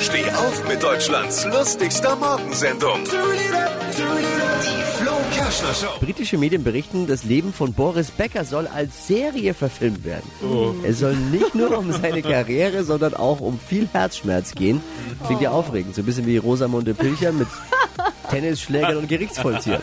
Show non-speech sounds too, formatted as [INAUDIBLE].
Steh auf mit Deutschlands lustigster Morgensendung. Die Flo Kerschner Show. Britische Medien berichten, das Leben von Boris Becker soll als Serie verfilmt werden. Es soll nicht nur um seine Karriere, sondern auch um viel Herzschmerz gehen. Klingt ja aufregend, so ein bisschen wie Rosamunde Pilcher mit [LAUGHS] Tennisschlägern und Gerichtsvollziehern.